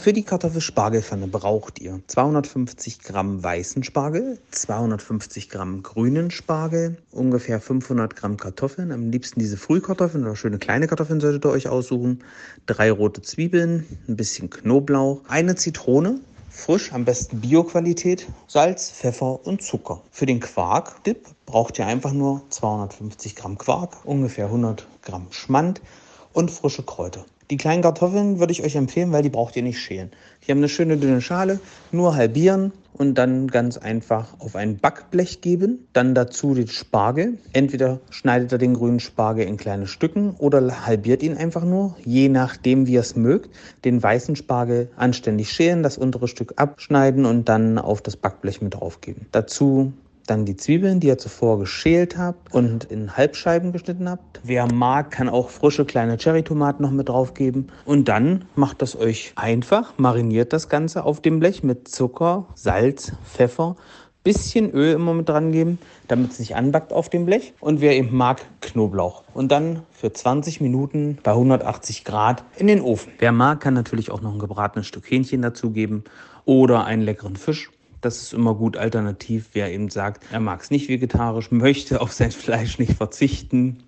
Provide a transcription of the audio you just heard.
Für die Kartoffelspargelpfanne braucht ihr 250 Gramm weißen Spargel, 250 Gramm grünen Spargel, ungefähr 500 Gramm Kartoffeln, am liebsten diese Frühkartoffeln oder schöne kleine Kartoffeln solltet ihr euch aussuchen, drei rote Zwiebeln, ein bisschen Knoblauch, eine Zitrone, frisch, am besten Bioqualität, Salz, Pfeffer und Zucker. Für den Quark-Dip braucht ihr einfach nur 250 Gramm Quark, ungefähr 100 Gramm Schmand und frische Kräuter. Die kleinen Kartoffeln würde ich euch empfehlen, weil die braucht ihr nicht schälen. Die haben eine schöne dünne Schale, nur halbieren und dann ganz einfach auf ein Backblech geben. Dann dazu den Spargel. Entweder schneidet ihr den grünen Spargel in kleine Stücken oder halbiert ihn einfach nur, je nachdem wie ihr es mögt. Den weißen Spargel anständig schälen, das untere Stück abschneiden und dann auf das Backblech mit draufgeben. Dazu dann die Zwiebeln, die ihr zuvor geschält habt und in Halbscheiben geschnitten habt. Wer mag, kann auch frische kleine Cherrytomaten noch mit drauf geben. Und dann macht das euch einfach, mariniert das Ganze auf dem Blech mit Zucker, Salz, Pfeffer, bisschen Öl immer mit dran geben, damit es nicht anbackt auf dem Blech. Und wer eben mag, Knoblauch. Und dann für 20 Minuten bei 180 Grad in den Ofen. Wer mag, kann natürlich auch noch ein gebratenes Stück Hähnchen dazugeben oder einen leckeren Fisch. Das ist immer gut alternativ, wer eben sagt, er mag es nicht vegetarisch, möchte auf sein Fleisch nicht verzichten